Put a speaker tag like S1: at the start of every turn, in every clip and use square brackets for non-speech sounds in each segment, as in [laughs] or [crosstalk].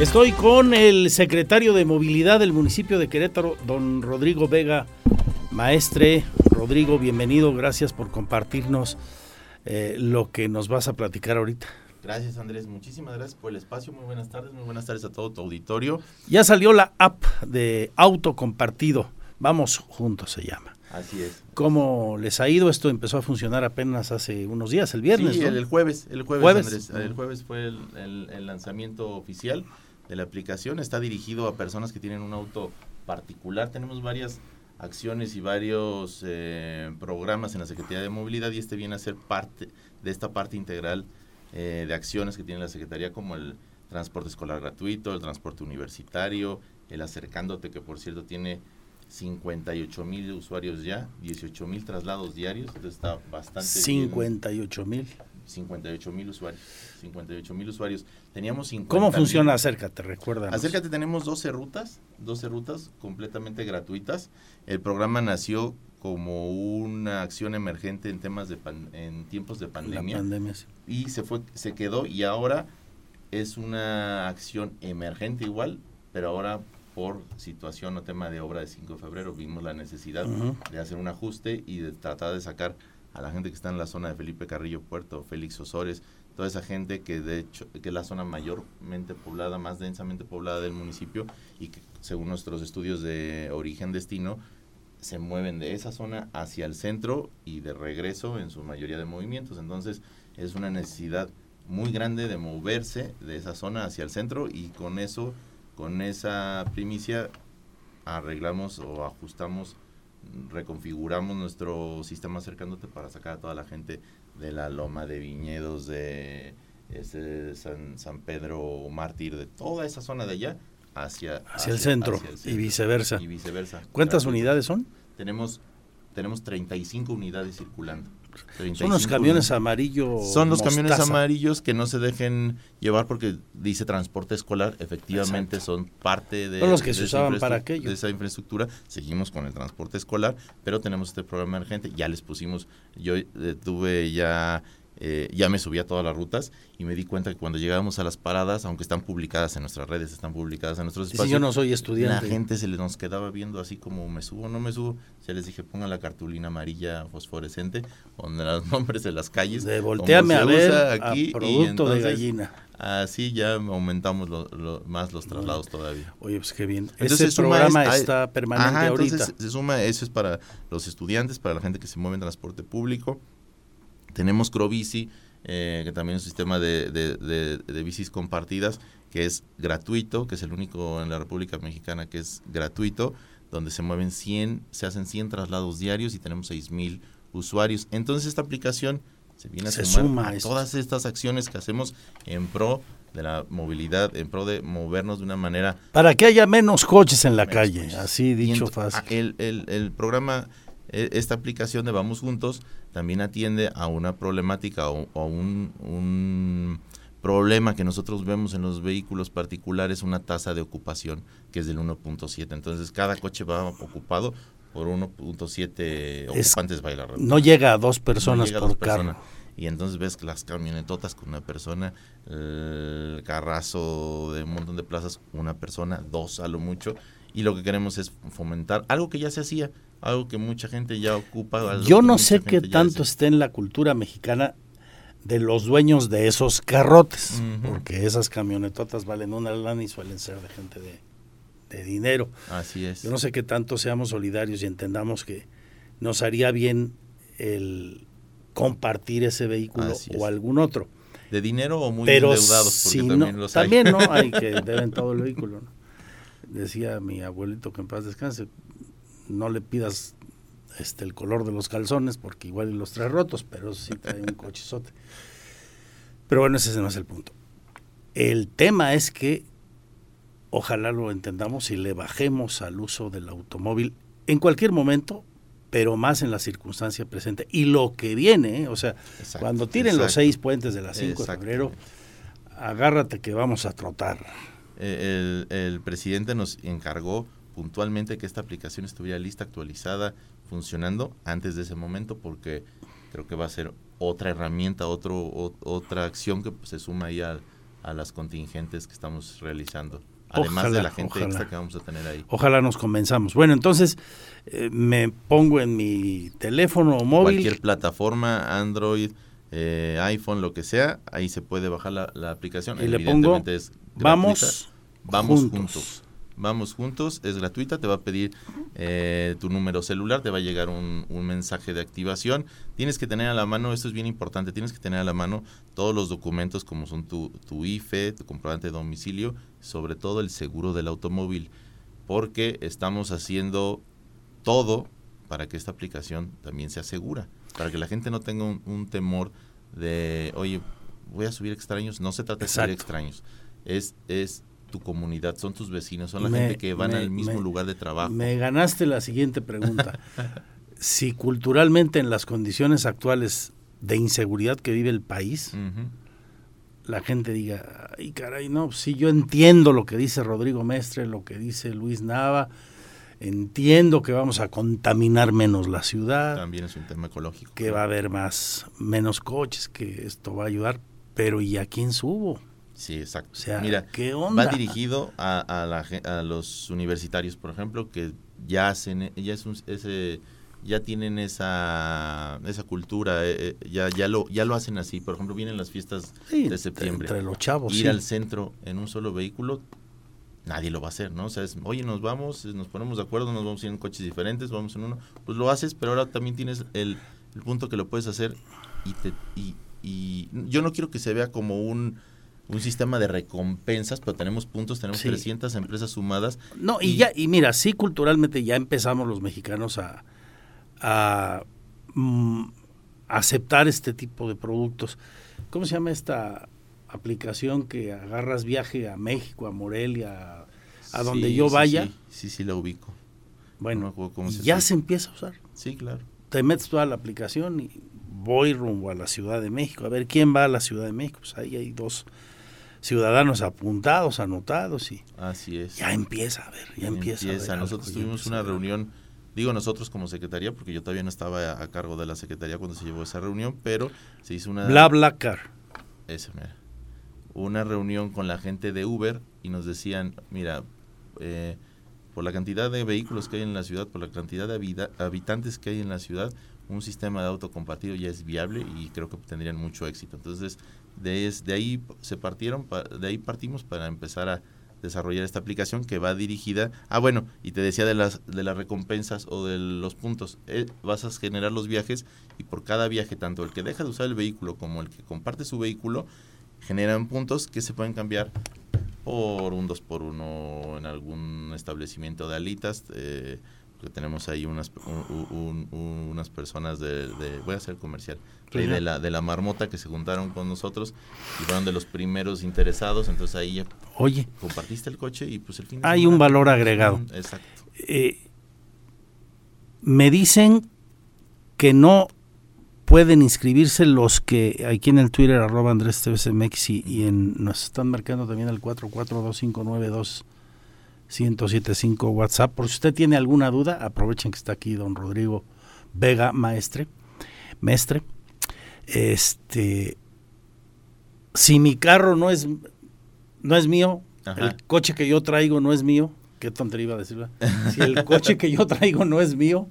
S1: Estoy con el secretario de Movilidad del municipio de Querétaro, don Rodrigo Vega Maestre. Rodrigo, bienvenido, gracias por compartirnos eh, lo que nos vas a platicar ahorita.
S2: Gracias Andrés, muchísimas gracias por el espacio, muy buenas tardes, muy buenas tardes a todo tu auditorio.
S1: Ya salió la app de auto compartido, vamos juntos se llama.
S2: Así es.
S1: ¿Cómo les ha ido? Esto empezó a funcionar apenas hace unos días, el viernes.
S2: Sí,
S1: ¿no?
S2: el, jueves, el jueves,
S1: ¿Jueves?
S2: Andrés, el jueves fue el, el- el lanzamiento oficial de la aplicación. Está dirigido a personas que tienen un auto particular. Tenemos varias acciones y varios eh, programas en la Secretaría de Movilidad y este viene a ser parte de esta parte integral eh, de acciones que tiene la Secretaría como el transporte escolar gratuito, el transporte universitario, el acercándote que por cierto tiene 58 mil usuarios ya, 18 mil traslados diarios, entonces está bastante bien.
S1: 58 mil.
S2: 58 mil usuarios. 58 mil usuarios. Teníamos 50
S1: ¿Cómo funciona Acércate? Recuerda.
S2: Acércate, tenemos 12 rutas, 12 rutas completamente gratuitas. El programa nació como una acción emergente en temas de pan- en tiempos de
S1: La
S2: pandemia
S1: sí.
S2: y se fue se quedó y ahora es una acción emergente igual, pero ahora por situación o tema de obra de 5 de febrero vimos la necesidad de hacer un ajuste y de tratar de sacar a la gente que está en la zona de Felipe Carrillo Puerto, Félix Osores, toda esa gente que de hecho que es la zona mayormente poblada, más densamente poblada del municipio y que según nuestros estudios de origen destino se mueven de esa zona hacia el centro y de regreso en su mayoría de movimientos. Entonces es una necesidad muy grande de moverse de esa zona hacia el centro y con eso, con esa primicia, arreglamos o ajustamos, reconfiguramos nuestro sistema acercándote para sacar a toda la gente de la loma de viñedos, de San, San Pedro Mártir, de toda esa zona de allá hacia,
S1: Hacia el centro y viceversa.
S2: Y viceversa.
S1: ¿Cuántas unidades son?
S2: Tenemos, tenemos 35 unidades circulando.
S1: Son los
S2: 35
S1: camiones amarillos.
S2: Son los camiones amarillos que no se dejen llevar porque dice transporte escolar. Efectivamente, son parte de,
S1: Son los que
S2: de
S1: se
S2: esa
S1: usaban para aquello.
S2: de esa infraestructura. Seguimos con el transporte escolar, pero tenemos este programa emergente. Ya les pusimos, yo eh, tuve ya, eh, ya me subí a todas las rutas y me di cuenta que cuando llegábamos a las paradas, aunque están publicadas en nuestras redes, están publicadas en nuestros
S1: Sí,
S2: espacios,
S1: yo no soy estudiante.
S2: la gente se le nos quedaba viendo así como me subo o no me subo. Ya les dije, pongan la cartulina amarilla fosforescente con los [laughs] nombres de las calles.
S1: De volteame
S2: se
S1: a ver a
S2: aquí, y
S1: producto de
S2: entonces,
S1: gallina.
S2: Así ya aumentamos lo- lo- más los traslados todavía.
S1: Oye, pues qué bien.
S2: Entonces,
S1: Ese
S2: se
S1: programa
S2: es-
S1: está permanente
S2: Ajá,
S1: ahorita.
S2: Entonces se suma, eso es para los estudiantes, para la gente que se mueve en transporte público. Tenemos Crobici, eh, que también es un sistema de, de- de- de bicis compartidas, que es gratuito, que es el único en la República Mexicana que es gratuito, donde se mueven 100, se hacen 100 traslados diarios y tenemos 6.000 usuarios. Entonces esta aplicación se viene a
S1: Se
S2: sumar
S1: suma
S2: a
S1: esto.
S2: todas estas acciones que hacemos en pro de la movilidad, en pro de movernos de una manera
S1: Para que haya menos coches en la calle,
S2: coches.
S1: así dicho fácil.
S2: El, el- el programa, esta aplicación de Vamos Juntos, también atiende a una problemática o a un, un problema que nosotros vemos en los vehículos particulares, una tasa de ocupación que es del 1.7. Entonces, cada coche va ocupado por 1.7
S1: Es-
S2: ocupantes bailar.
S1: No llega a dos personas
S2: a
S1: por
S2: dos
S1: carro.
S2: personas. Y entonces ves que las camionetotas con una persona, el carrazo de un montón de plazas, una persona, dos a lo mucho. Y lo que queremos es fomentar algo que ya se hacía, algo que mucha gente ya ocupa.
S1: Yo no sé qué tanto
S2: hace.
S1: esté en la cultura mexicana de los dueños de esos carrotes, porque esas camionetotas valen una lana y suelen ser de gente de, de dinero.
S2: Así es.
S1: Yo no sé qué tanto seamos solidarios y entendamos que nos haría bien el compartir ese vehículo
S2: Así es.
S1: o algún otro.
S2: De dinero o muy
S1: Pero
S2: endeudados, porque
S1: si
S2: también
S1: no,
S2: los hay.
S1: también no hay [laughs] que deben todo el vehículo. ¿no? Decía mi abuelito que en paz descanse, no le pidas este el color de los calzones porque igual y los trae rotos, pero sí trae un [laughs] cochizote. Pero bueno, ese no es el punto. El tema es que ojalá lo entendamos y le bajemos al uso del automóvil en cualquier momento, pero más en la circunstancia presente. Y lo que viene, ¿eh? o sea,
S2: Exacto,
S1: cuando tiren los seis puentes de las 5 de febrero, agárrate que vamos a trotar.
S2: Eh, El, el presidente nos encargó puntualmente que esta aplicación estuviera lista, actualizada, funcionando antes de ese momento, porque creo que va a ser otra herramienta, otro, o- otra acción que pues, se suma ahí al, a las contingentes que estamos realizando. Además de la gente extra que vamos a tener ahí.
S1: Ojalá nos convenzamos. Bueno, entonces eh, me pongo en mi teléfono móvil.
S2: Cualquier plataforma, Android, eh, iPhone, lo que sea, ahí se puede bajar la, aplicación.
S1: Y le pongo, vamos,
S2: vamos juntos. Vamos juntos, es gratuita, te va a pedir eh, tu número celular, te va a llegar un, mensaje de activación. Tienes que tener a la mano, esto es bien importante, tienes que tener a la mano todos los documentos como son tu, tu IFE, tu comprobante de domicilio, sobre todo el seguro del automóvil, porque estamos haciendo todo para que esta aplicación también sea segura, para que la gente no tenga un, temor de, oye, voy a subir extraños. No se trata de subir extraños, es, es tu comunidad, son tus vecinos, son la gente que van al mismo lugar de trabajo.
S1: Me ganaste la siguiente pregunta. si culturalmente en las condiciones actuales de inseguridad que vive el país, la gente diga, ay caray, no, si yo entiendo lo que dice Rodrigo Mestre, lo que dice Luis Nava, entiendo que vamos a contaminar menos la ciudad.
S2: También es un tema ecológico.
S1: Que va a haber más, menos coches, que esto va a ayudar, pero ¿y a quién subo?
S2: Sí, exacto. O sea, Mira, ¿qué onda? va dirigido a, a, los universitarios, por ejemplo, que ya hacen, ya es un, ese, ya tienen esa, esa cultura, eh, eh, ya, ya, lo, ya lo hacen así. Por ejemplo, vienen las fiestas de septiembre.
S1: Entre los chavos.
S2: Ir al centro en un solo vehículo, nadie lo va a hacer, ¿no? O sea, es, oye, nos vamos, nos ponemos de acuerdo, nos vamos a ir en coches diferentes, vamos en uno. Pues lo haces, pero ahora también tienes el, el punto que lo puedes hacer y, te, y, y yo no quiero que se vea como un un sistema de recompensas, pero tenemos puntos, tenemos 300 empresas sumadas.
S1: No, y, ya, y mira, sí, culturalmente ya empezamos los mexicanos a, a mm, aceptar este tipo de productos. ¿Cómo se llama esta aplicación que agarras viaje a México, a Morelia, a, donde yo vaya?
S2: Sí, sí, la ubico.
S1: Bueno, ya se empieza a usar.
S2: Sí, claro.
S1: Te metes toda la aplicación y voy rumbo a la Ciudad de México. A ver, ¿quién va a la Ciudad de México? Pues ahí hay dos ciudadanos apuntados, anotados y
S2: así es.
S1: Ya empieza a ver, ya, empieza.
S2: nosotros tuvimos una reunión, digo nosotros como secretaría, porque yo todavía no estaba a, cargo de la secretaría cuando se llevó esa reunión, pero se hizo una
S1: bla bla car.
S2: Mira, una reunión con la gente de Uber y nos decían, mira, eh, por la cantidad de vehículos que hay en la ciudad, por la cantidad de habitantes que hay en la ciudad, un sistema de auto compartido ya es viable y creo que tendrían mucho éxito. Entonces, de, de ahí se partieron, de ahí partimos para empezar a desarrollar esta aplicación que va dirigida ah bueno y te decía de las de las recompensas o de los puntos eh, vas a generar los viajes y por cada viaje tanto el que deja de usar el vehículo como el que comparte su vehículo generan puntos que se pueden cambiar por un 2 por 1 en algún establecimiento de alitas eh, que tenemos ahí unas unas personas de, voy a hacer comercial de la de la marmota que se juntaron con nosotros y fueron de los primeros interesados entonces ahí ya
S1: oye.
S2: compartiste el coche y pues el fin
S1: hay un valor agregado.
S2: exacto.
S1: Eh, me dicen que no pueden inscribirse los que aquí en el Twitter arroba Andrés TVCMX y, y en, nos están marcando también el 4425922 1075 WhatsApp. Por si usted tiene alguna duda, aprovechen que está aquí don Rodrigo Vega Maestre. Mestre. Este si mi carro no es no es mío, el coche que yo traigo no es mío, qué tontería iba a decirlo. Si el coche que yo traigo no es mío,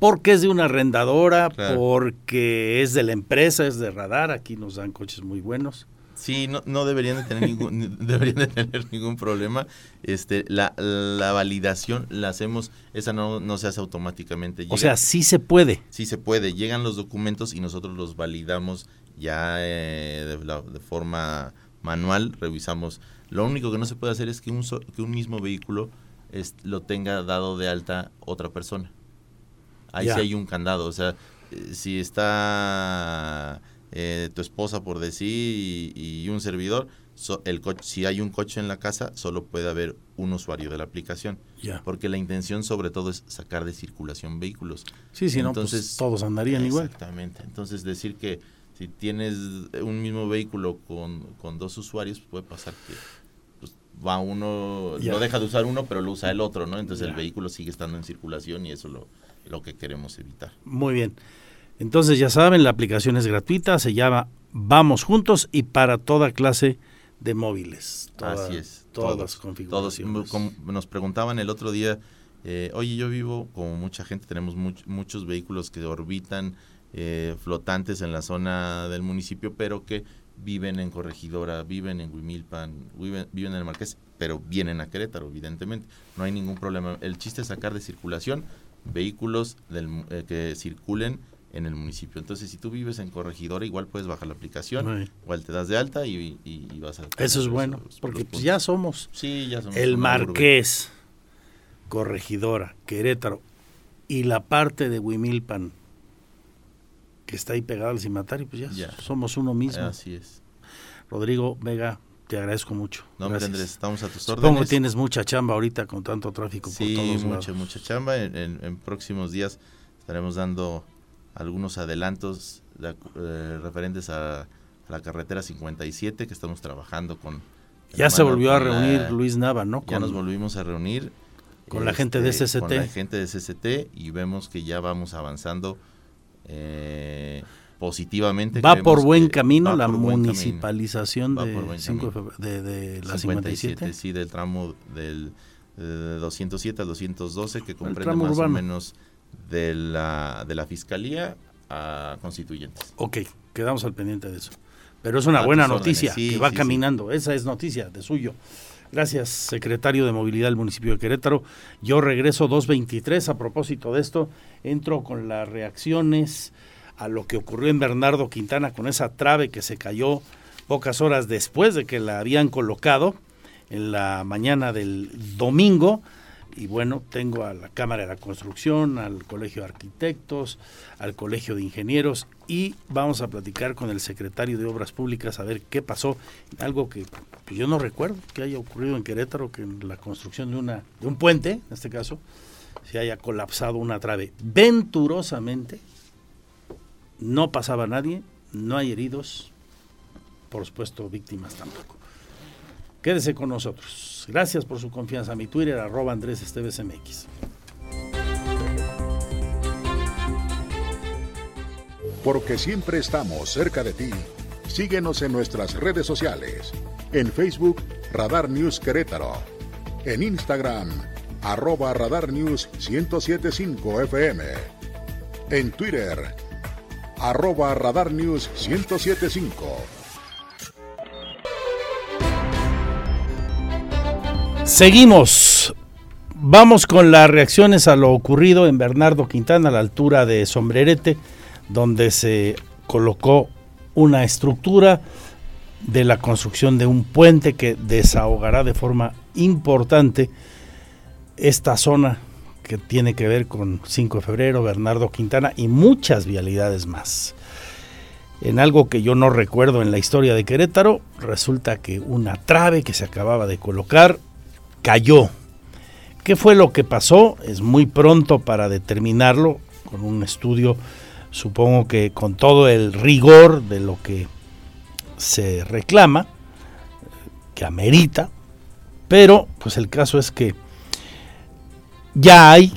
S1: porque es de una arrendadora, porque es de la empresa, es de radar, aquí nos dan coches muy buenos.
S2: Sí, no, no deberían de tener ningún [laughs] deberían de tener ningún problema. Este, la, la validación la hacemos, esa no, no se hace automáticamente.
S1: o sea, sí se puede.
S2: Sí se puede. Llegan los documentos y nosotros los validamos ya eh, de, forma manual, revisamos. Lo único que no se puede hacer es que un, que un mismo vehículo lo tenga dado de alta otra persona. Ahí sí hay un candado. O sea, eh, si está eh, tu esposa por decir y, un servidor, el si hay un coche en la casa, solo puede haber un usuario de la aplicación. Porque la intención sobre todo es sacar de circulación vehículos.
S1: Sí, sí, pues, Entonces, todos andarían igual.
S2: Exactamente. Entonces decir que si tienes un mismo vehículo con, con dos usuarios, puede pasar que pues, va uno, no deja de usar uno, pero lo usa el otro, ¿no? Entonces el vehículo sigue estando en circulación y eso es lo, lo que queremos evitar.
S1: Muy bien. Entonces ya saben, la aplicación es gratuita, se llama Vamos Juntos y para toda clase de móviles.
S2: Así es.
S1: Todas las configuraciones.
S2: Todos, nos preguntaban el otro día, eh, oye, yo vivo, como mucha gente, tenemos muchos vehículos que orbitan eh, flotantes en la zona del municipio, pero que viven en Corregidora, viven en Huimilpan, viven, viven en el Marqués, pero vienen a Querétaro, evidentemente. No hay ningún problema. El chiste es sacar de circulación vehículos del, eh, que circulen en el municipio. Entonces, si tú vives en Corregidora, igual puedes bajar la aplicación, igual te das de alta y, vas a...
S1: Eso es bueno, porque pues ya somos,
S2: sí, ya somos
S1: el Marqués, Corregidora, Querétaro y la parte de Huimilpan que está ahí pegada al cimatario, pues ya, somos uno mismo.
S2: Así es.
S1: Rodrigo Vega, te agradezco mucho.
S2: No, Gracias. Andrés, estamos a tus órdenes. Supongo
S1: tienes mucha chamba ahorita con tanto tráfico
S2: por todos mucha, mucha chamba. En, próximos días estaremos dando algunos adelantos eh, referentes a, la carretera 57 que estamos trabajando con...
S1: Ya se volvió a reunir Luis Nava, ¿no?
S2: ya nos volvimos a reunir.
S1: Con la gente de
S2: SST.
S1: Con
S2: la gente de SST y vemos que ya vamos avanzando eh, positivamente.
S1: Va por buen camino la municipalización de, de, la 57,
S2: Sí, del tramo del 207 al 212 que comprende más o menos de la, de la Fiscalía a Constituyentes.
S1: Ok, quedamos al pendiente de eso. Pero es una buena noticia que va caminando. Esa es noticia de suyo. Gracias, secretario de Movilidad del municipio de Querétaro. Yo regreso 2.23 a propósito de esto. Entro con las reacciones a lo que ocurrió en Bernardo Quintana con esa trave que se cayó pocas horas después de que la habían colocado en la mañana del domingo y bueno, tengo a la Cámara de la Construcción, al Colegio de Arquitectos, al Colegio de Ingenieros y vamos a platicar con el secretario de Obras Públicas a ver qué pasó, algo que, yo no recuerdo que haya ocurrido en Querétaro, que en la construcción de, una, de un puente, en este caso, se haya colapsado una trave venturosamente, no pasaba nadie, no hay heridos, por supuesto víctimas tampoco. Quédese con nosotros. Gracias por su confianza. Mi Twitter, arroba Andrés Esteves MX.
S3: Porque siempre estamos cerca de ti. Síguenos en nuestras redes sociales. En Facebook, Radar News Querétaro. En Instagram, arroba Radar News 1075 FM. En Twitter, arroba Radar News 1075.
S1: Seguimos. Vamos con las reacciones a lo ocurrido en Bernardo Quintana, a la altura de Sombrerete, donde se colocó una estructura de la construcción de un puente que desahogará de forma importante esta zona que tiene que ver con 5 de febrero, Bernardo Quintana y muchas vialidades más. En algo que yo no recuerdo en la historia de Querétaro, resulta que una trave que se acababa de colocar cayó. ¿Qué fue lo que pasó? Es muy pronto para determinarlo con un estudio, supongo que con todo el rigor de lo que se reclama, que amerita, pero pues el caso es que ya hay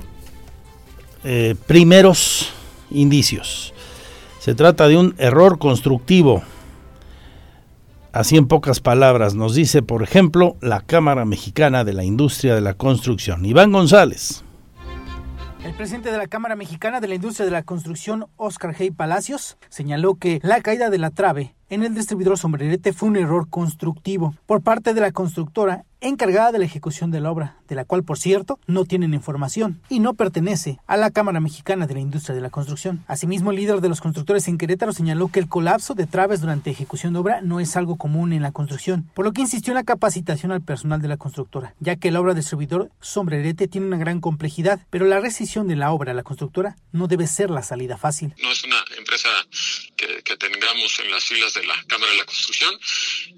S1: eh, primeros indicios. Se trata de un error constructivo Así en pocas palabras nos dice, por ejemplo, la Cámara Mexicana de la Industria de la Construcción. Iván González.
S4: El presidente de la Cámara Mexicana de la Industria de la Construcción, Oscar G. Palacios, señaló que la caída de la trave en el distribuidor Sombrerete fue un error constructivo por parte de la constructora encargada de la ejecución de la obra, de la cual, por cierto, no tienen información y no pertenece a la Cámara Mexicana de la Industria de la Construcción. Asimismo, el líder de los constructores en Querétaro señaló que el colapso de traves durante ejecución de obra no es algo común en la construcción, por lo que insistió en la capacitación al personal de la constructora, ya que la obra de servidor Sombrerete tiene una gran complejidad, pero la rescisión de la obra a la constructora no debe ser la salida fácil.
S5: No es una empresa que, tengamos en las filas de la Cámara de la Construcción.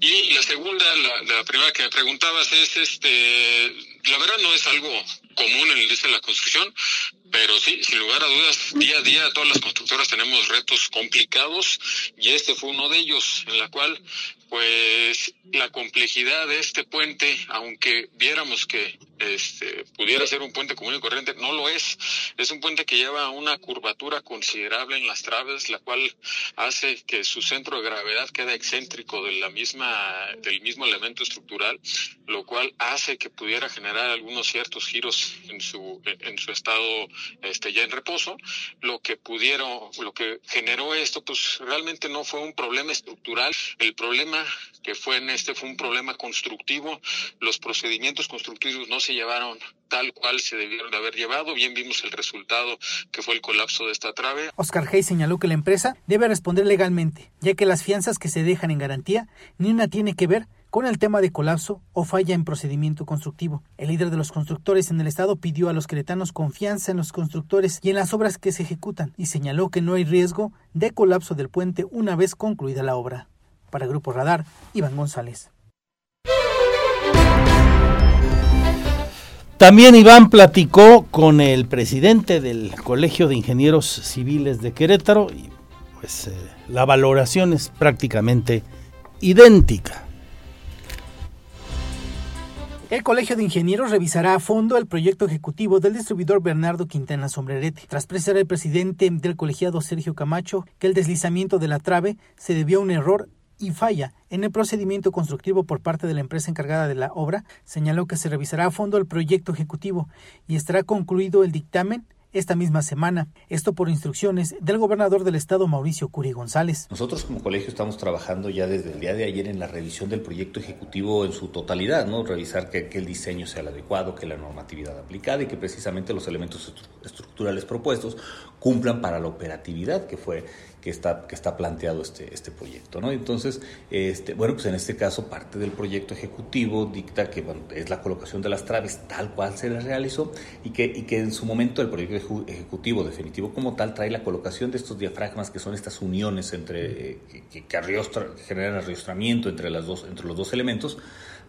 S5: Y la segunda, la, la primera que me preguntabas, es, este, la verdad no es algo común en el de la construcción, pero sí, sin lugar a dudas, día a día todas las constructoras tenemos retos complicados y este fue uno de ellos, en la cual pues la complejidad de este puente, aunque viéramos que este, pudiera ser un puente común y corriente, no lo es. Es un puente que lleva una curvatura considerable en las traves, la cual hace que su centro de gravedad quede excéntrico de la misma, del mismo elemento estructural, lo cual hace que pudiera generar algunos ciertos giros en su, en su estado este, ya en reposo. Lo que pudieron, lo que generó esto, pues realmente no fue un problema estructural. El problema que fue en este fue un problema constructivo. Los procedimientos constructivos no se llevaron tal cual se debieron de haber llevado. Bien vimos el resultado que fue el colapso de esta trave.
S4: Oscar Hayes señaló que la empresa debe responder legalmente, ya que las fianzas que se dejan en garantía ni una tiene que ver con el tema de colapso o falla en procedimiento constructivo. El líder de los constructores en el estado pidió a los queretanos confianza en los constructores y en las obras que se ejecutan y señaló que no hay riesgo de colapso del puente una vez concluida la obra. Para Grupo Radar, Iván González.
S1: También Iván platicó con el presidente del Colegio de Ingenieros Civiles de Querétaro y pues eh, la valoración es prácticamente idéntica.
S4: El Colegio de Ingenieros revisará a fondo el proyecto ejecutivo del distribuidor Bernardo Quintana Sombrerete, tras precisar el presidente del colegiado Sergio Camacho que el deslizamiento de la trave se debió a un error y falla en el procedimiento constructivo por parte de la empresa encargada de la obra, señaló que se revisará a fondo el proyecto ejecutivo y estará concluido el dictamen esta misma semana. Esto por instrucciones del gobernador del estado, Mauricio Curi González.
S6: Nosotros como colegio estamos trabajando ya desde el día de ayer en la revisión del proyecto ejecutivo en su totalidad, ¿no? Revisar que, que el diseño sea el adecuado, que la normatividad aplicada y que precisamente los elementos estructurales propuestos cumplan para la operatividad que fue que está, que está planteado este, este proyecto. ¿no? Entonces, este, bueno, pues en este caso parte del proyecto ejecutivo dicta que bueno, es la colocación de las traves tal cual se les realizó y que, y que en su momento el proyecto ejecutivo definitivo como tal trae la colocación de estos diafragmas que son estas uniones entre, eh, que, que, generan arriostramiento entre, las dos, entre los dos elementos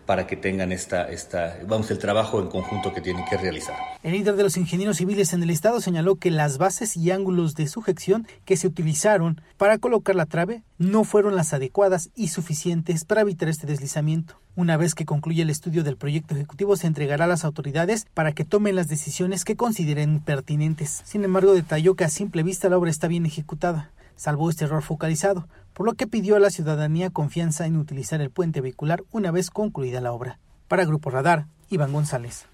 S6: para que tengan esta, esta, vamos, el trabajo en conjunto que tienen que realizar.
S4: El líder de los ingenieros civiles en el estado señaló que las bases y ángulos de sujeción que se utilizaron para colocar la trave no fueron las adecuadas y suficientes para evitar este deslizamiento. Una vez que concluya el estudio del proyecto ejecutivo, se entregará a las autoridades para que tomen las decisiones que consideren pertinentes. Sin embargo, detalló que a simple vista la obra está bien ejecutada, salvo este error focalizado, por lo que pidió a la ciudadanía confianza en utilizar el puente vehicular una vez concluida la obra. Para Grupo Radar, Iván González.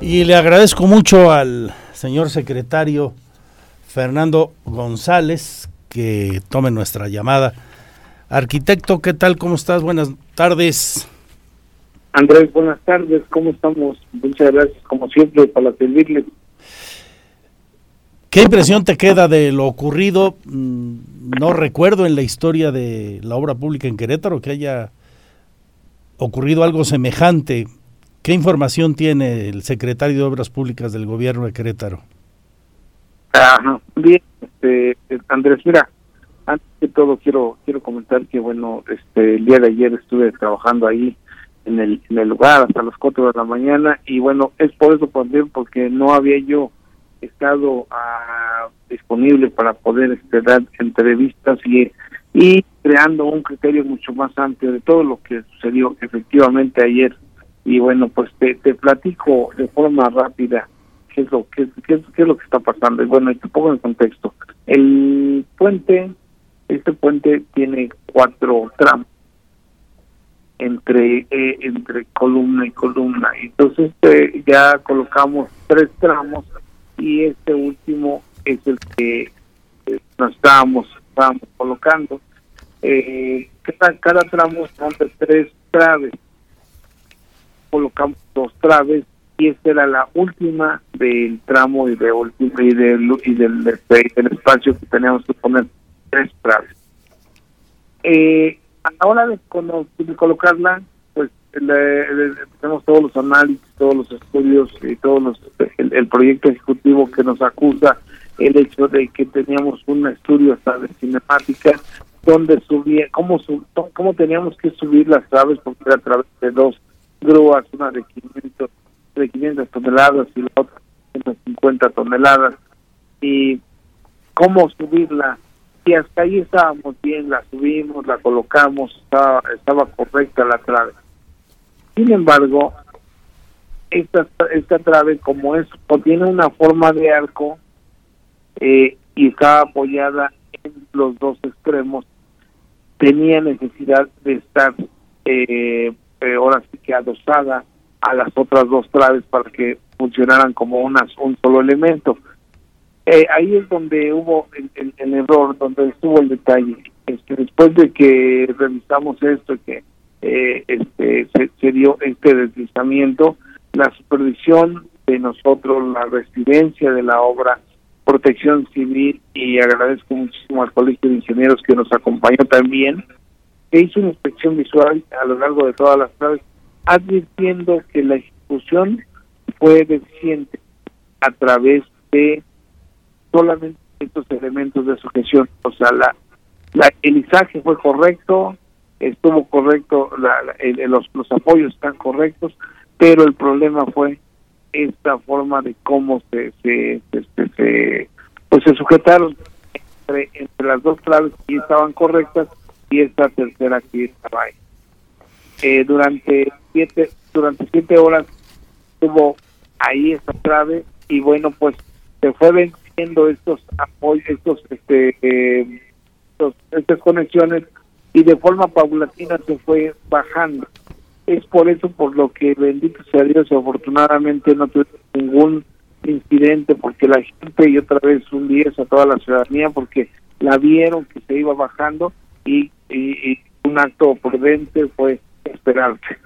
S1: Y le agradezco mucho al señor secretario Fernando González que tome nuestra llamada. Arquitecto, ¿qué tal? ¿Cómo estás? Buenas tardes.
S7: Andrés, buenas tardes, ¿cómo estamos? Muchas gracias, como siempre, para servirle.
S1: ¿Qué impresión te queda de lo ocurrido? Mm, no recuerdo en la historia de la obra pública en Querétaro que haya ocurrido algo semejante. ¿Qué información tiene el secretario de Obras Públicas del gobierno de Querétaro?
S7: Ajá, bien, este, Andrés, mira, antes de todo quiero quiero comentar que bueno, este el día de ayer estuve trabajando ahí en el, en el lugar hasta las 4 de la mañana. Y bueno, es por eso también porque no había yo estado uh, disponible para poder este, dar entrevistas y, y creando un criterio mucho más amplio de todo lo que sucedió efectivamente ayer. Y bueno pues te, te platico de forma rápida qué es lo qué, qué, qué es lo que está pasando. Y bueno y te pongo en contexto. El puente este puente tiene cuatro tramos entre eh, entre columna y columna. Entonces eh, ya colocamos tres tramos y este último es el que eh, nos estábamos, estábamos colocando. Eh, cada, cada tramo son de tres traves. Colocamos dos traves y esta era la última del tramo y, de, y, del, y del, del espacio que teníamos que poner tres traves. Eh, a la hora de, colocarla, pues tenemos todos los análisis, todos los estudios y todos los, el, proyecto ejecutivo que nos acusa el hecho de que teníamos un estudio hasta de cinemática donde subía, cómo, cómo teníamos que subir las traves, porque era a través de dos grúas, una de 500, de 500 toneladas y la otra de 50 toneladas y cómo subirla y hasta ahí estábamos bien, la subimos, la colocamos, estaba, estaba correcta la trave. Sin embargo, esta, esta trave, como es, tiene una forma de arco eh, y está apoyada en los dos extremos, tenía necesidad de estar eh, eh, ahora sí que adosada a las otras dos traves para que funcionaran como unas, un solo elemento. Eh, ahí es donde hubo el, error, donde estuvo el detalle. Este, después de que revisamos esto, que eh, este, se, dio este deslizamiento, la supervisión de nosotros, la residencia de la obra, protección civil, y agradezco muchísimo al Colegio de Ingenieros que nos acompañó también, que hizo una inspección visual a lo largo de todas las traves, advirtiendo que la ejecución fue deficiente a través de solamente estos elementos de sujeción. O sea, la, la el izaje fue correcto, estuvo correcto, la, los, los apoyos están correctos, pero el problema fue esta forma de cómo se, se, se, pues se sujetaron entre, entre las dos claves que estaban correctas y esta tercera que estaba ahí. Eh, durante siete durante siete horas estuvo ahí esta clave y bueno pues se fue venciendo estos apoyos estos este eh, estas conexiones y de forma paulatina se fue bajando es por eso por lo que bendito sea Dios afortunadamente no tuve ningún incidente porque la gente y otra vez un 10 a toda la ciudadanía porque la vieron que se iba bajando y, y, un acto prudente fue esperarse.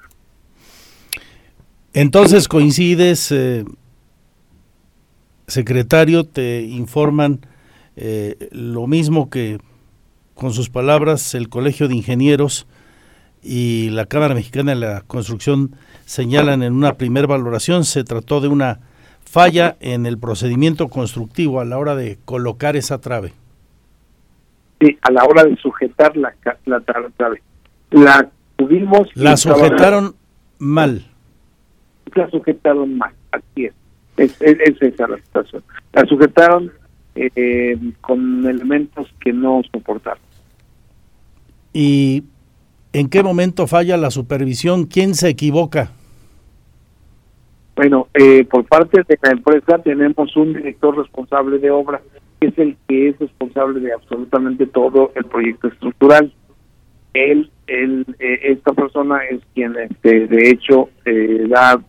S1: Entonces coincides, eh, secretario, te informan eh, lo mismo que con sus palabras el Colegio de Ingenieros y la Cámara Mexicana de la Construcción señalan en una primera valoración, se trató de una falla en el procedimiento constructivo a la hora de colocar esa trave.
S7: Sí, a la hora de sujetar la, la trave. La tuvimos...
S1: La sujetaron mal.
S7: La sujetaron mal, así es. Es, es, esa la situación. La sujetaron eh, con elementos que no soportaron.
S1: ¿Y en qué momento falla la supervisión? ¿Quién se equivoca?
S7: Bueno, eh, por parte de la empresa tenemos un director responsable de obra que es el que es responsable de absolutamente todo el proyecto estructural. Él, él eh, esta persona es quien, este, de hecho, eh, da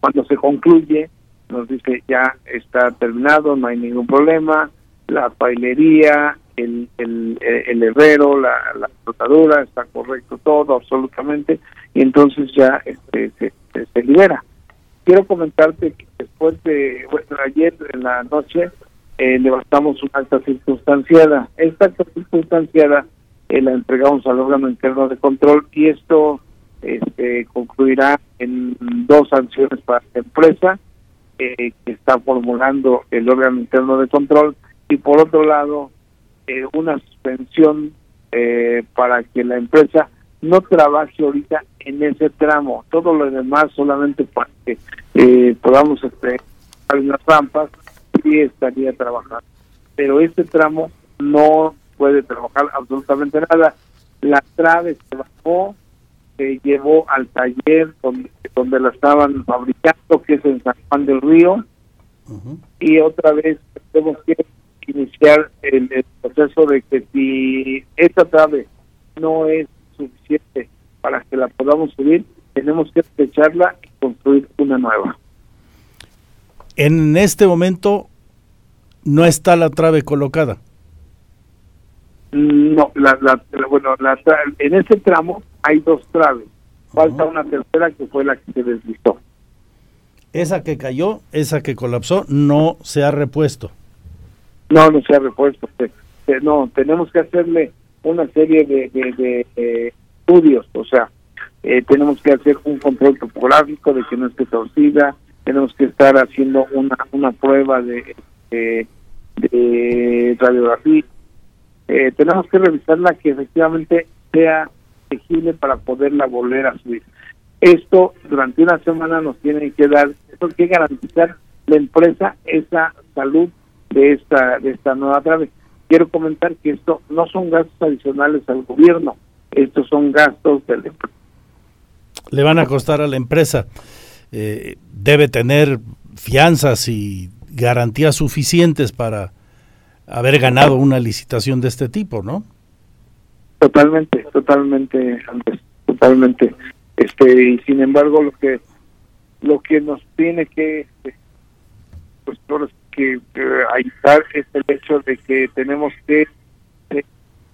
S7: cuando se concluye, nos dice ya está terminado, no hay ningún problema, la pailería, el, el, el herrero, la, la flotadura, está correcto todo, absolutamente, y entonces ya este, se, se libera. Quiero comentarte que después de, bueno, ayer en la noche eh, levantamos una acta circunstanciada. Esta acta circunstanciada eh, la entregamos al órgano interno de control y esto este, concluirá en dos sanciones para la empresa eh, que está formulando el órgano interno de control y por otro lado eh, una suspensión para que la empresa no trabaje ahorita en ese tramo. Todo lo demás solamente para que podamos este, las rampas sí estaría trabajando. Pero este tramo no puede trabajar absolutamente nada. La trave se bajó, se llevó al taller donde, donde la estaban fabricando, que es en San Juan del Río, y otra vez tenemos que iniciar el, proceso de que si esta trave no es suficiente para que la podamos subir, tenemos que desecharla y construir una nueva.
S1: En este momento no está la trave colocada.
S7: No, la, la, bueno, la, en ese tramo hay dos traves. Falta una tercera que fue la que se deslizó.
S1: Esa que cayó, esa que colapsó, no se ha repuesto.
S7: No, no se ha repuesto. No, tenemos que hacerle una serie de, de, estudios, o sea, eh, tenemos que hacer un control topográfico de que no esté torcida, tenemos que estar haciendo una, una prueba de, de radiografía. Eh, tenemos que revisarla que efectivamente sea elegible para poderla volver a subir. Esto durante una semana nos tiene que dar, esto que garantizar la empresa esa salud de esta de esta nueva trave. Quiero comentar que esto no son gastos adicionales al gobierno, estos son gastos del
S1: le van a costar a la empresa. Eh, debe tener fianzas y garantías suficientes para haber ganado una licitación de este tipo, ¿no?
S7: Totalmente, totalmente, Andrés, totalmente. Este y sin embargo lo que lo que nos tiene que pues que ayudar es el hecho de que tenemos que ser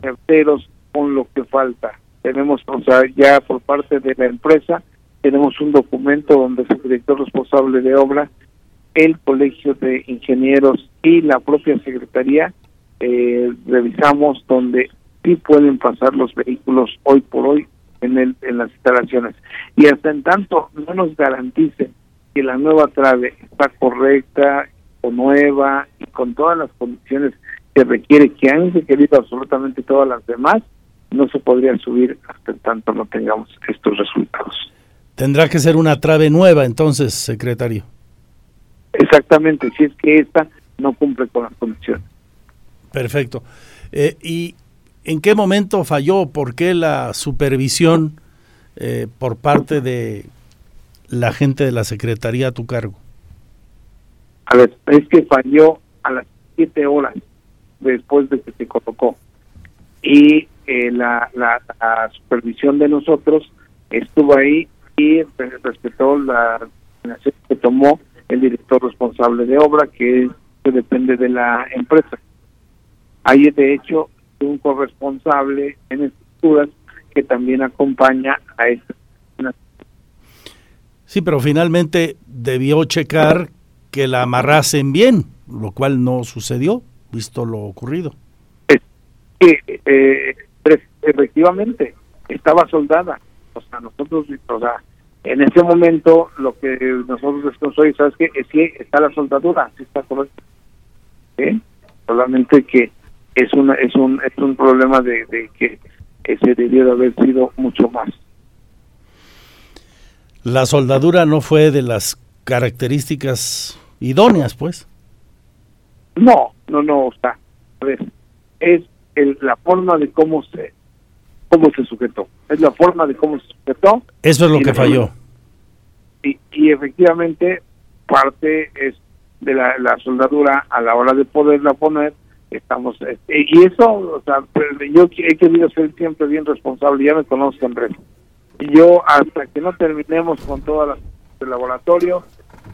S7: certeros con lo que falta. Tenemos, o sea, ya por parte de la empresa, tenemos un documento donde es el director responsable de obra, el Colegio de Ingenieros y la propia Secretaría eh, revisamos donde sí pueden pasar los vehículos hoy por hoy en, el, en las instalaciones. Y hasta en tanto no nos garantice que la nueva trave está correcta o nueva y con todas las condiciones que requiere, que han requerido absolutamente todas las demás, no se podría subir hasta en tanto no tengamos estos resultados.
S1: Tendrá que ser una trave nueva entonces, secretario.
S7: Exactamente, si es que esta no cumple con las condiciones.
S1: Perfecto. Eh, ¿Y en qué momento falló? ¿Por qué la supervisión eh, por parte de la gente de la Secretaría a tu cargo?
S7: A ver, es que falló a las siete horas después de que se colocó. Y eh, la, la, supervisión de nosotros estuvo ahí y respetó la determinación que tomó el director responsable de obra, que, que depende de la empresa. Hay, de hecho, un corresponsable en estructuras que también acompaña a esta.
S1: Sí, pero finalmente debió checar que la amarrasen bien, lo cual no sucedió, visto lo ocurrido.
S7: Sí, eh, efectivamente, estaba soldada. O sea, nosotros, o sea, en ese momento lo que nosotros decimos hoy, ¿sabes qué? Es que está la soldadura, sí está correcto. Solamente que es, una, es, un, es un problema de, de que ese debió de haber sido mucho más.
S1: La soldadura no fue de las características idóneas, pues.
S7: No, no, no, sea, a ver, es el, la forma de cómo se cómo se sujetó, es la forma de cómo se sujetó.
S1: Eso es lo que falló.
S7: Y, y efectivamente parte es de la, la soldadura a la hora de poderla poner estamos este, y eso o sea yo he querido ser siempre bien responsable ya me conozco Andrés. Y yo hasta que no terminemos con todas las del laboratorio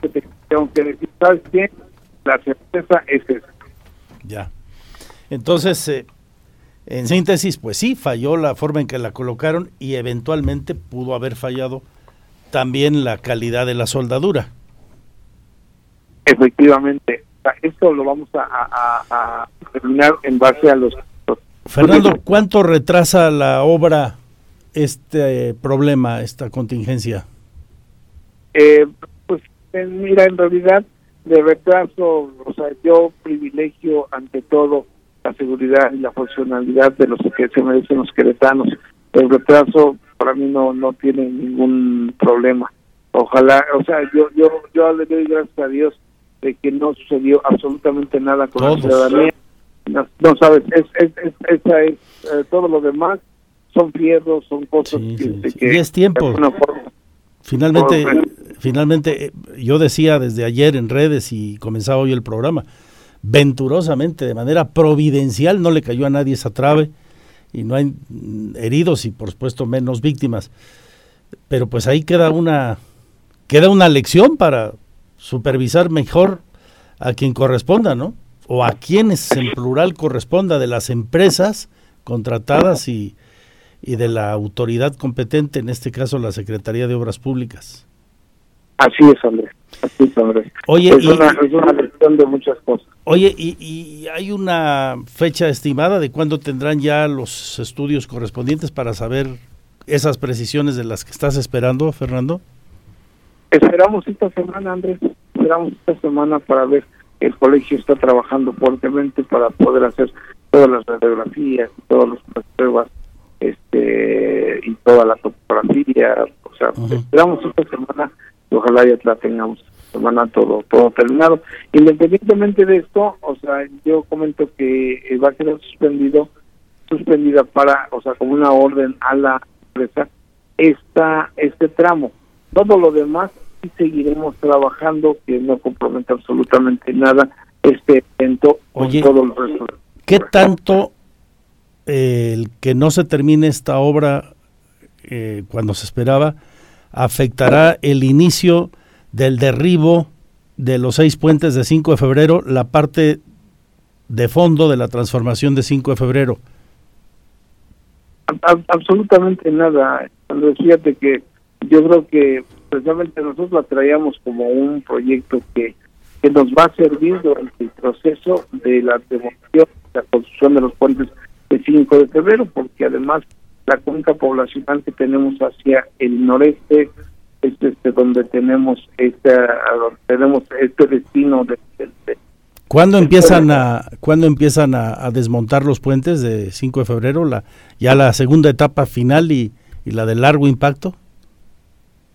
S7: te tengo que decir sabes qué la certeza es esa.
S1: Ya. Entonces eh, en síntesis pues sí falló la forma en que la colocaron y eventualmente pudo haber fallado también la calidad de la soldadura.
S7: Efectivamente esto lo vamos a, terminar en base a los...
S1: Fernando, ¿cuánto retrasa la obra este problema, esta contingencia?
S7: Eh, pues mira, en realidad de retraso, o sea, yo privilegio ante todo la seguridad y la funcionalidad de los que se merecen los queretanos. El retraso para mí no no tiene ningún problema. Ojalá, o sea, yo yo yo le doy gracias a Dios de que no sucedió absolutamente nada con la ciudadanía. No, sabes, es, es, esa es, eh, todo lo demás son fierros, son cosas
S1: que, y es tiempo. finalmente, finalmente, eh, yo decía desde ayer en redes y comenzaba hoy el programa, venturosamente, de manera providencial, no le cayó a nadie esa trave y no hay heridos y por supuesto menos víctimas. Pero pues ahí queda una queda una lección para supervisar mejor a quien corresponda, ¿no? O a quienes en plural corresponda de las empresas contratadas y, y de la autoridad competente, en este caso la Secretaría de Obras Públicas.
S7: Así es, Andrés. Así es, Andrés.
S1: Oye,
S7: es, una, es una lección de muchas cosas.
S1: Oye, y, y, hay una fecha estimada de cuándo tendrán ya los estudios correspondientes para saber esas precisiones de las que estás esperando, Fernando?
S7: Esperamos esta semana, Andrés, esperamos esta semana para ver el colegio está trabajando fuertemente para poder hacer todas las radiografías, todas las pruebas, este y toda la topografía, o sea, esperamos esta semana y ojalá ya la tengamos. semana todo todo terminado. Independientemente de esto, o sea, yo comento que eh, va a quedar suspendido suspendida para, o sea, como una orden a la empresa esta este tramo. Todo lo demás sí seguiremos trabajando, que no compromete absolutamente nada este evento
S1: Oye,
S7: con todo el resto.
S1: ¿Qué tanto eh, el que no se termine esta obra eh, cuando se esperaba afectará el inicio del derribo de los seis puentes de 5 de febrero, la parte de fondo de la transformación de 5 de febrero?
S7: A- absolutamente nada. Fíjate que yo creo que precisamente nosotros la traíamos como un proyecto que, que nos va a servir durante el proceso de la demolición, la construcción de los puentes de 5 de febrero, porque además la cuenca poblacional que tenemos hacia el noreste es este donde tenemos esta donde tenemos este destino de, de- de-
S1: ¿Cuándo empiezan a cuándo empiezan a, a desmontar los puentes de 5 de febrero? La, ya la segunda etapa final y, y la de largo impacto.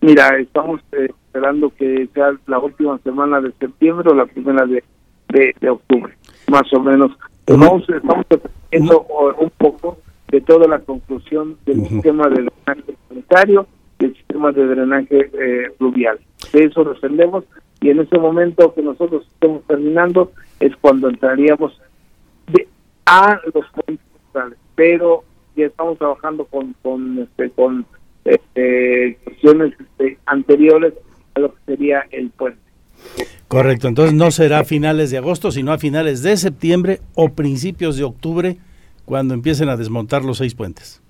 S7: Mira, estamos eh, esperando que sea la última semana de septiembre o la primera de, de, de octubre, más o menos. Vamos, estamos dependiendo o- un poco de toda la conclusión del
S1: Ujú.
S7: sistema de drenaje sanitario y el sistema de drenaje eh, fluvial. De eso dependemos y en ese momento que nosotros estemos terminando es cuando entraríamos de, a los puentes centrales. Pero ya estamos trabajando con con este, con este, cuestiones este, anteriores a lo que sería el puente.
S1: Correcto, entonces no será a finales de agosto, sino a finales de septiembre o principios de octubre cuando empiecen a desmontar los seis puentes.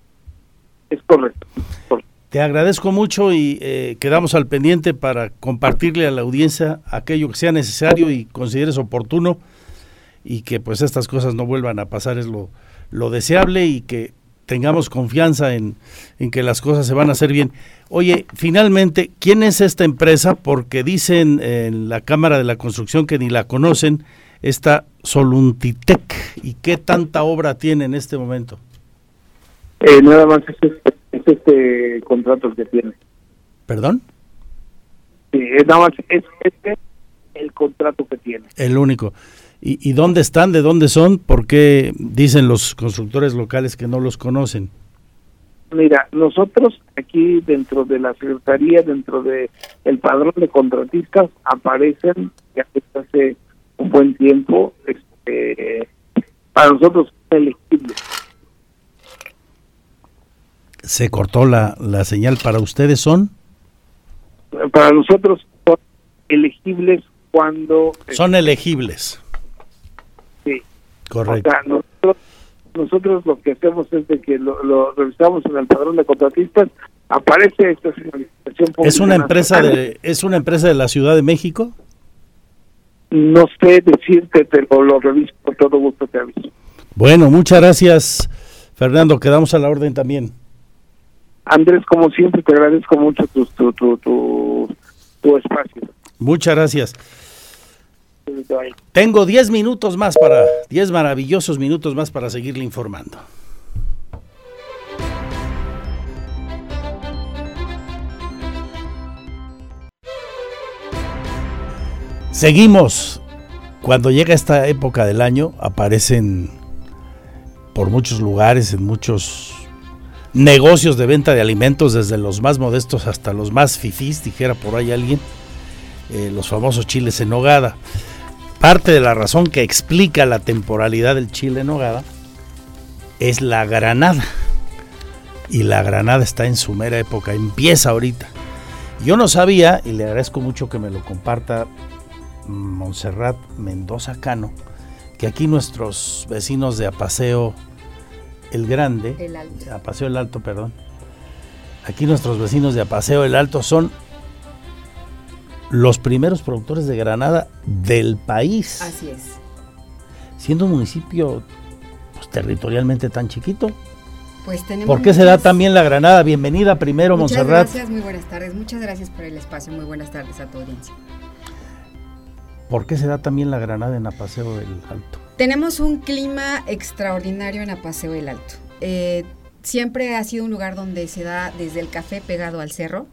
S7: Es correcto. correcto.
S1: Te agradezco mucho y eh, quedamos al pendiente para compartirle a la audiencia aquello que sea necesario y consideres oportuno y que pues estas cosas no vuelvan a pasar es lo, lo deseable y que tengamos confianza en, en que las cosas se van a hacer bien. Oye, finalmente, ¿quién es esta empresa? Porque dicen en la Cámara de la Construcción que ni la conocen, esta Soluntitec, ¿y qué tanta obra tiene en este momento?
S7: Eh, nada más es este, es este contrato que tiene.
S1: ¿Perdón?
S7: Sí, es nada más es este el contrato que tiene.
S1: El único. ¿Y, ¿Y dónde están? ¿De dónde son? ¿Por qué dicen los constructores locales que no los conocen?
S7: Mira, nosotros aquí dentro de la Secretaría, dentro de el padrón de contratistas, aparecen ya desde hace un buen tiempo, este, para nosotros elegibles.
S1: ¿Se cortó la, la señal para ustedes? ¿Son?
S7: Para nosotros son elegibles cuando...
S1: Son elegibles. Correcto.
S7: O sea, nosotros, nosotros lo que hacemos es de que lo, lo revisamos en el padrón de contratistas, aparece esta señalización
S1: ¿Es una empresa de es una empresa de la Ciudad de México?
S7: No sé decirte, pero lo reviso con todo gusto, te aviso.
S1: Bueno, muchas gracias, Fernando. Quedamos a la orden también.
S7: Andrés, como siempre, te agradezco mucho tu, tu, tu, tu, tu espacio.
S1: Muchas gracias. Tengo 10 minutos más para 10 maravillosos minutos más para seguirle informando. Seguimos. Cuando llega esta época del año, aparecen por muchos lugares, en muchos negocios de venta de alimentos, desde los más modestos hasta los más fifís, dijera por ahí alguien, eh, los famosos chiles en nogada. Parte de la razón que explica la temporalidad del chile en nogada es la granada. Y la granada está en su mera época, empieza ahorita. Yo no sabía, y le agradezco mucho que me lo comparta Montserrat Mendoza Cano, que aquí nuestros vecinos de Apaseo el Grande,
S8: El Alto.
S1: Apaseo el Alto, perdón, aquí nuestros vecinos de Apaseo el Alto son los primeros productores de granada del país,
S8: Así es.
S1: siendo un municipio pues, territorialmente tan chiquito.
S8: Pues tenemos
S1: ¿Por qué se da
S8: muchas-
S1: también la granada? Bienvenida primero,
S8: Muchas
S1: Montserrat.
S8: gracias, muy buenas tardes. Muchas gracias por el espacio. Muy buenas tardes a tu audiencia.
S1: ¿Por qué se da también la granada en Apaseo del Alto?
S8: Tenemos un clima extraordinario en Apaseo del Alto. Eh, siempre ha sido un lugar donde se da desde el café pegado al cerro,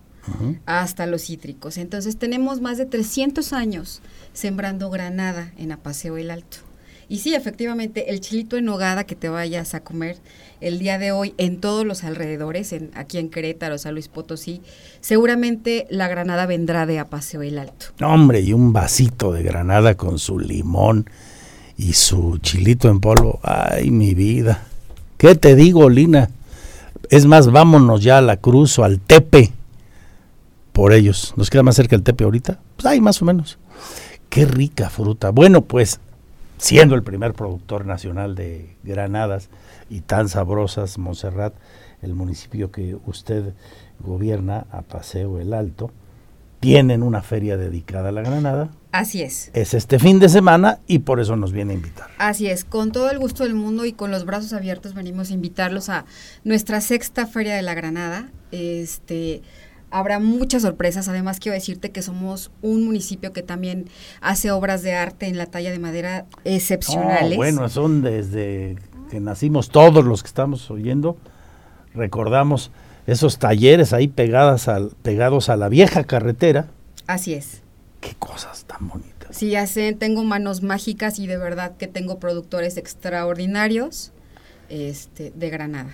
S8: hasta los cítricos. Entonces tenemos más de 300 años sembrando granada en Apaseo el Alto. Y sí, efectivamente, el chilito en nogada que te vayas a comer el día de hoy en todos los alrededores, en, aquí en Querétaro, San Luis Potosí, seguramente la granada vendrá de Apaseo el Alto.
S1: Hombre, y un vasito de granada con su limón y su chilito en polvo. Ay, mi vida. ¿Qué te digo, Lina? Es más, vámonos ya a la cruz o al Tepe por ellos. ¿Nos queda más cerca el Tepe ahorita? Pues ahí más o menos. Qué rica fruta. Bueno, pues siendo el primer productor nacional de granadas y tan sabrosas, Montserrat, el municipio que usted gobierna, a Paseo el Alto, tienen una feria dedicada a la granada.
S8: Así es.
S1: Es este fin de semana y por eso nos viene a invitar.
S8: Así es, con todo el gusto del mundo y con los brazos abiertos venimos a invitarlos a nuestra sexta feria de la granada. Este, habrá muchas sorpresas. Además, quiero decirte que somos un municipio que también hace obras de arte en la talla de madera excepcionales.
S1: bueno, son desde que nacimos todos los que estamos oyendo. Recordamos esos talleres ahí pegadas al, pegados a la vieja carretera.
S8: Así es.
S1: Qué cosas tan bonitas.
S8: Sí, sé, tengo manos mágicas y de verdad que tengo productores extraordinarios este, de Granada.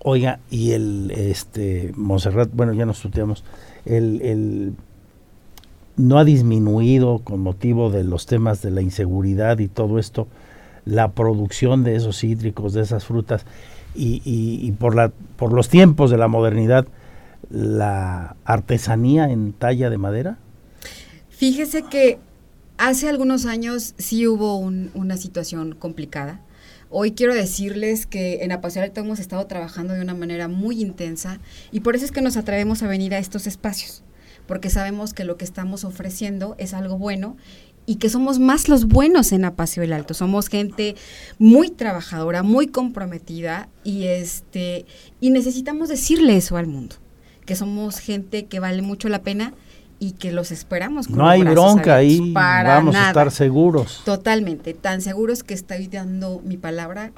S1: Oiga, y el este Monserrat, bueno, ya nos tuteamos, el, el no ha disminuido con motivo de los temas de la inseguridad y todo esto, la producción de esos cítricos, de esas frutas, y, y, por, la, por los tiempos de la modernidad, la artesanía en talla de madera?
S8: Fíjese que hace algunos años sí hubo una situación complicada Hoy quiero decirles que en Apaseo Alto hemos estado trabajando de una manera muy intensa y por eso es que nos atrevemos a venir a estos espacios, porque sabemos que lo que estamos ofreciendo es algo bueno y que somos más los buenos en Apaseo el Alto. Somos gente muy trabajadora, muy comprometida y este y necesitamos decirle eso al mundo, que somos gente que vale mucho la pena y que los esperamos.
S1: no hay bronca ahí, vamos a estar seguros.
S8: Totalmente, tan seguros que estoy dando mi palabra.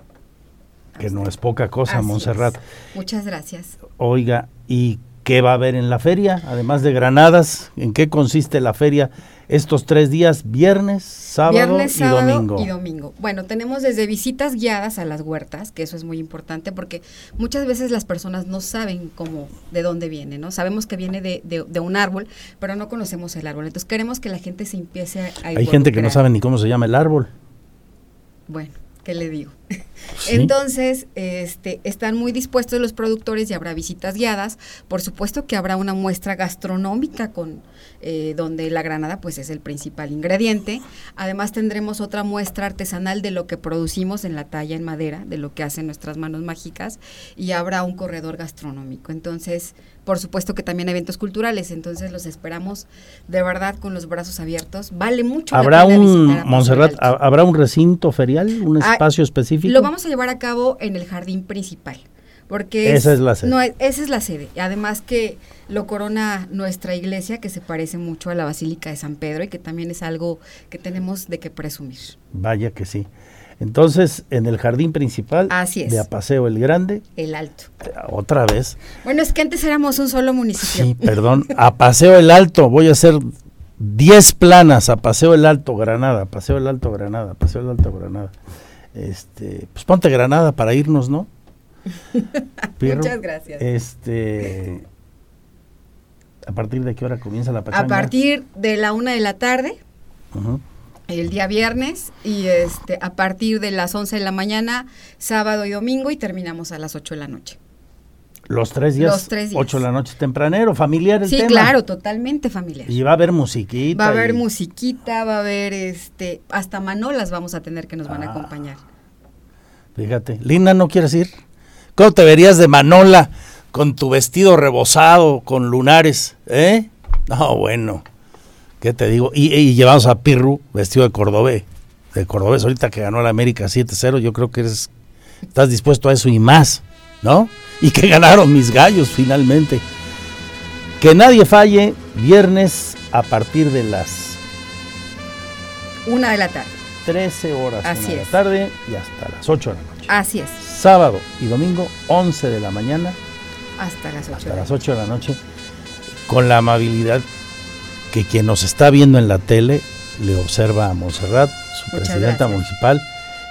S1: Que no es poca cosa, Montserrat.
S8: Muchas gracias.
S1: Oiga, ¿y qué va a haber en la feria? Además de granadas, ¿en qué consiste la feria? Estos tres días, viernes, sábado, y domingo.
S8: y domingo. Bueno, tenemos desde visitas guiadas a las huertas, que eso es muy importante porque muchas veces las personas no saben cómo, de dónde viene, ¿no? Sabemos que viene de, de, un árbol, pero no conocemos el árbol. Entonces queremos que la gente se empiece a...
S1: Hay gente que no sabe ni cómo se llama el árbol.
S8: Bueno, ¿qué le digo? [laughs] Entonces, este, están muy dispuestos los productores y habrá visitas guiadas. Por supuesto que habrá una muestra gastronómica con eh, donde la granada pues es el principal ingrediente. Además tendremos otra muestra artesanal de lo que producimos en la talla en madera, de lo que hacen nuestras manos mágicas y habrá un corredor gastronómico. Entonces, por supuesto que también eventos culturales, entonces los esperamos de verdad con los brazos abiertos. Vale mucho
S1: ¿Habrá un Montserrat, habrá un recinto ferial, un ah, espacio específico?
S8: Lo vamos a llevar a cabo en el jardín principal. Porque
S1: esa es, la sede.
S8: No, esa es la sede. Además que lo corona nuestra iglesia, que se parece mucho a la Basílica de San Pedro y que también es algo que tenemos de que presumir.
S1: Vaya que sí. Entonces, en el jardín principal
S8: Así es.
S1: de Apaseo el Grande.
S8: El Alto.
S1: Otra vez.
S8: Bueno, es que antes éramos un solo municipio.
S1: Sí, perdón. Apaseo el Alto, voy a hacer 10 planas. Apaseo el Alto, Granada. Paseo el Alto, Granada. Paseo el Alto, Granada. Este, pues ponte Granada para irnos, ¿no? [laughs]
S8: Muchas gracias.
S1: Este, ¿A partir de qué hora comienza la pachanga?
S8: A partir de la una de la tarde, el día viernes, y este a partir de las 11 de la mañana, sábado y domingo, y terminamos a las 8 de la noche.
S1: Los tres días, Los tres días. 8 de la noche tempranero, familiar el
S8: sí, claro, totalmente familiar.
S1: Y va a haber musiquita.
S8: Va a haber musiquita, va a haber este, hasta manolas vamos a tener que nos van a ah. acompañar.
S1: Fíjate, Linda, ¿no quieres ir? ¿Cómo te verías de Manola con tu vestido rebosado, con lunares? ¿Eh? No, bueno. ¿Qué te digo? Y, llevamos a Pirru vestido de cordobés. De cordobés, ahorita que ganó la América 7-0, yo creo que eres, estás dispuesto a eso y más, ¿no? [laughs] Y que ganaron mis gallos finalmente. Que nadie falle, viernes a partir de las...
S8: Una de la tarde.
S1: 13 horas de la tarde y hasta las 8 de la noche.
S8: Así es
S1: sábado y domingo 11 de la mañana
S8: hasta las 8,
S1: hasta las 8 de la noche con la amabilidad que quien nos está viendo en la tele le observa a Montserrat, su
S8: Muchas
S1: presidenta
S8: gracias.
S1: municipal,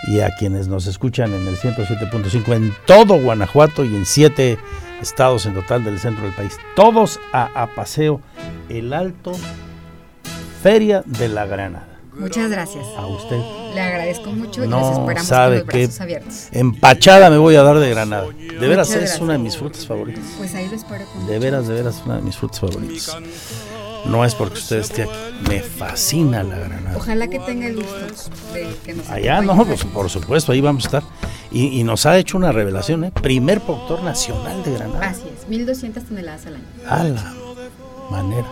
S1: y a quienes nos escuchan en el 107.5 en todo Guanajuato y en siete estados en total del centro del país. Todos a, a paseo El Alto, Feria de la Granada.
S8: Muchas gracias.
S1: A usted.
S8: Le agradezco mucho y
S1: No
S8: esperamos
S1: sabe
S8: con los brazos abiertos.
S1: empachada me voy a dar de Granada. De veras
S8: Muchas
S1: es
S8: gracias.
S1: una de mis frutas favoritas.
S8: Pues ahí lo espero con
S1: De veras, de veras, una de mis frutas favoritas. No es porque usted esté aquí. Me fascina la Granada.
S8: Ojalá que tenga el gusto de que nos
S1: Allá no, pues, por supuesto, ahí vamos a estar. Y, y nos ha hecho una revelación, ¿eh? Primer productor nacional de Granada.
S8: Así es, 1200 toneladas al año.
S1: A la manera.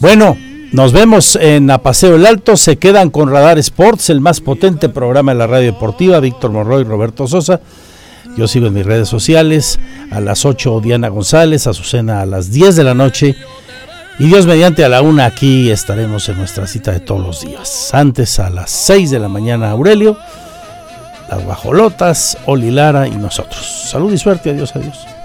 S1: Bueno, nos vemos en A Paseo el Alto. Se quedan con Radar Sports, el más potente programa de la radio deportiva. Víctor Monroy y Roberto Sosa. Yo sigo en mis redes sociales. A las 8 Diana González, Azucena a las 10 de la noche. Y Dios mediante a la una aquí estaremos en nuestra cita de todos los días. Antes a las 6 de la mañana Aurelio, las guajolotas, Oli Lara y nosotros. Salud y suerte, adiós, adiós.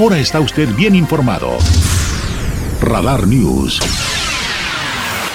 S3: Ahora está usted bien informado. Radar News.